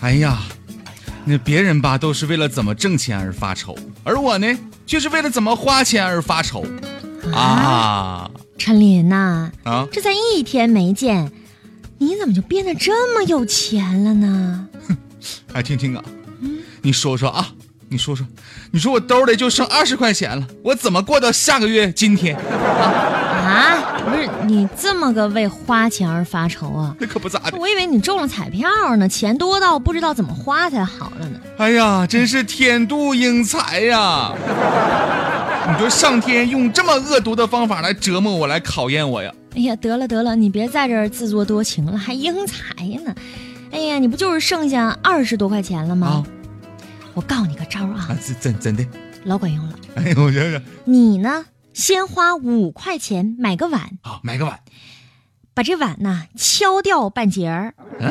哎呀，那别人吧都是为了怎么挣钱而发愁，而我呢，却是为了怎么花钱而发愁啊陈林呐、啊！这才一天没见，你怎么就变得这么有钱了呢？哎，听听啊，你说说啊，你说说，你说我兜里就剩二十块钱了，我怎么过到下个月今天？啊，不是你这么个为花钱而发愁啊？那可不咋的。我以为你中了彩票呢，钱多到不知道怎么花才好了呢。哎呀，真是天妒英才呀！你说上天用这么恶毒的方法来折磨我，来考验我呀？哎呀，得了得了，你别在这儿自作多情了，还英才呢。哎呀，你不就是剩下二十多块钱了吗？啊我告你个招啊，啊，真真真的？老管用了。哎呦，我这是你呢，先花五块钱买个碗，好买个碗，把这碗呢敲掉半截儿，嗯？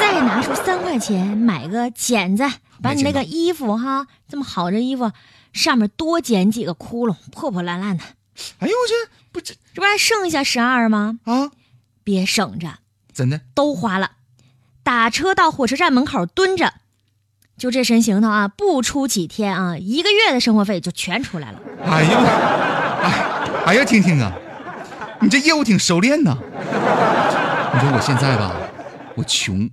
再拿出三块钱买个剪子，把你那个衣服哈，这么好的衣服上面多剪几个窟窿，破破烂烂的，哎呦，我去不这这不还剩下十二吗？啊，别省着，真的？都花了。打车到火车站门口蹲着，就这身行头啊，不出几天啊，一个月的生活费就全出来了。哎呦，哎，哎呀，听听啊，你这业务挺熟练呐。你说我现在吧，我穷，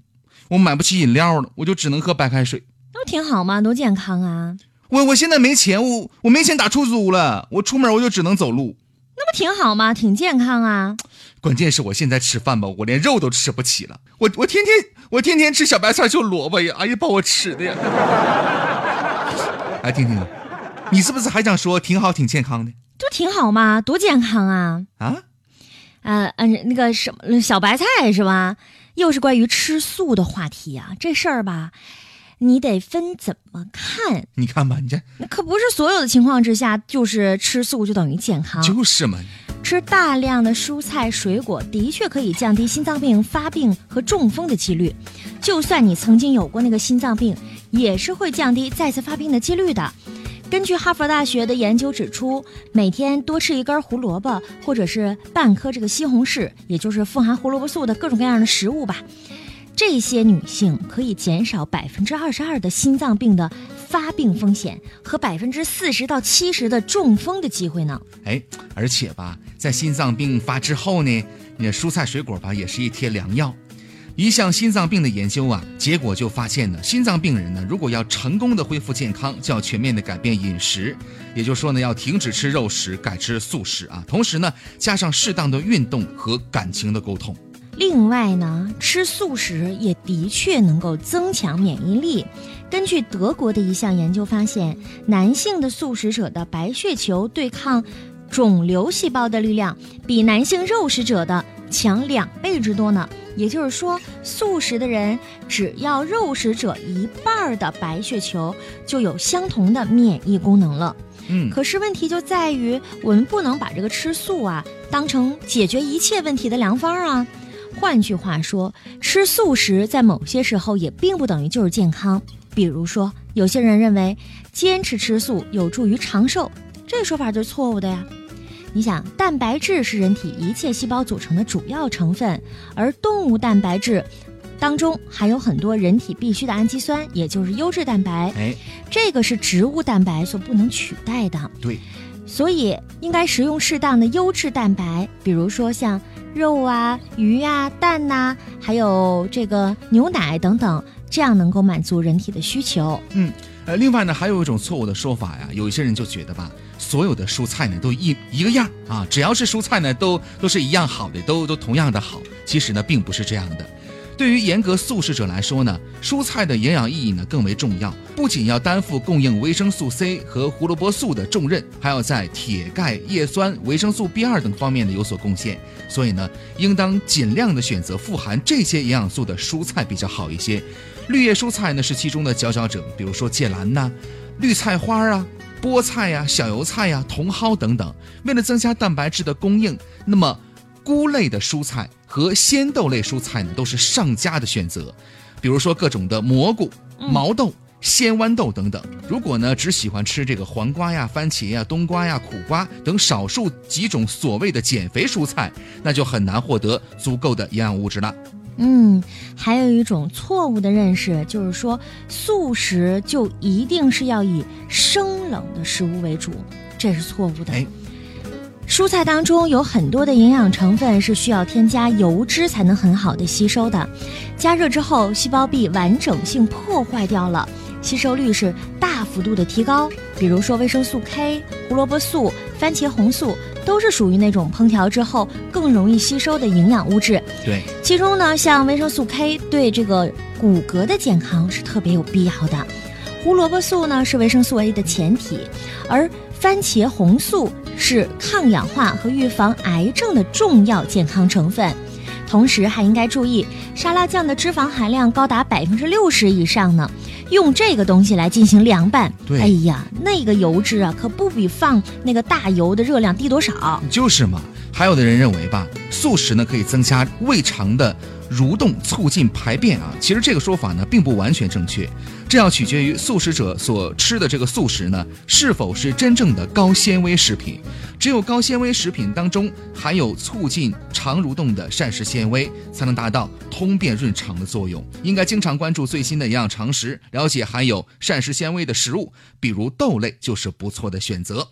我买不起饮料了，我就只能喝白开水。那不挺好吗？多健康啊！我我现在没钱，我我没钱打出租了，我出门我就只能走路。那不挺好吗？挺健康啊！关键是我现在吃饭吧，我连肉都吃不起了。我我天天我天天吃小白菜就萝卜呀，哎呀，把我吃的呀。哎，听听啊，你是不是还想说挺好挺健康的这不挺好嘛？多健康啊！啊？呃呃，那个什么小白菜是吧？又是关于吃素的话题啊。这事儿吧，你得分怎么看。你看吧，你这那可不是所有的情况之下，就是吃素就等于健康。就是嘛。吃大量的蔬菜水果的确可以降低心脏病发病和中风的几率，就算你曾经有过那个心脏病，也是会降低再次发病的几率的。根据哈佛大学的研究指出，每天多吃一根胡萝卜或者是半颗这个西红柿，也就是富含胡萝卜素的各种各样的食物吧，这些女性可以减少百分之二十二的心脏病的发病风险和百分之四十到七十的中风的机会呢。哎，而且吧，在心脏病发之后呢，那蔬菜水果吧也是一贴良药。一项心脏病的研究啊，结果就发现呢，心脏病人呢，如果要成功的恢复健康，就要全面的改变饮食，也就是说呢，要停止吃肉食，改吃素食啊。同时呢，加上适当的运动和感情的沟通。另外呢，吃素食也的确能够增强免疫力。根据德国的一项研究发现，男性的素食者的白血球对抗肿瘤细胞的力量比男性肉食者的强两倍之多呢。也就是说，素食的人只要肉食者一半的白血球，就有相同的免疫功能了。嗯，可是问题就在于，我们不能把这个吃素啊当成解决一切问题的良方啊。换句话说，吃素食在某些时候也并不等于就是健康。比如说，有些人认为坚持吃素有助于长寿，这说法就是错误的呀。你想，蛋白质是人体一切细胞组成的主要成分，而动物蛋白质当中含有很多人体必需的氨基酸，也就是优质蛋白。哎，这个是植物蛋白所不能取代的，对，所以应该食用适当的优质蛋白，比如说像肉啊、鱼啊、蛋呐、还有这个牛奶等等，这样能够满足人体的需求。嗯，呃，另外呢，还有一种错误的说法呀，有一些人就觉得吧，所有的蔬菜呢都一一个样啊，只要是蔬菜呢都都是一样好的，都都同样的好。其实呢，并不是这样的。对于严格素食者来说呢，蔬菜的营养意义呢更为重要，不仅要担负供应维生素 C 和胡萝卜素的重任，还要在铁、钙、叶酸、维生素 B2 等方面呢有所贡献。所以呢，应当尽量的选择富含这些营养素的蔬菜比较好一些。绿叶蔬菜呢是其中的佼佼者，比如说芥蓝呐、绿菜花啊、菠菜呀、小油菜呀、茼蒿等等。为了增加蛋白质的供应，那么菇类的蔬菜和鲜豆类蔬菜呢都是上佳的选择，比如说各种的蘑菇、毛豆。鲜豌豆等等，如果呢只喜欢吃这个黄瓜呀、番茄呀、冬瓜呀、苦瓜等少数几种所谓的减肥蔬菜，那就很难获得足够的营养物质了。嗯，还有一种错误的认识，就是说素食就一定是要以生冷的食物为主，这是错误的。哎，蔬菜当中有很多的营养成分是需要添加油脂才能很好的吸收的，加热之后细胞壁完整性破坏掉了，吸收率是大幅度的提高。比如说维生素 K、胡萝卜素、番茄红素都是属于那种烹调之后更容易吸收的营养物质。对，其中呢，像维生素 K 对这个骨骼的健康是特别有必要的，胡萝卜素呢是维生素 A 的前体，而番茄红素是抗氧化和预防癌症的重要健康成分。同时还应该注意，沙拉酱的脂肪含量高达百分之六十以上呢，用这个东西来进行凉拌，对哎呀，那个油脂啊，可不比放那个大油的热量低多少。就是嘛。还有的人认为吧，素食呢可以增加胃肠的蠕动，促进排便啊。其实这个说法呢并不完全正确，这要取决于素食者所吃的这个素食呢是否是真正的高纤维食品。只有高纤维食品当中含有促进肠蠕动的膳食纤维，才能达到通便润肠的作用。应该经常关注最新的营养常识，了解含有膳食纤维的食物，比如豆类就是不错的选择。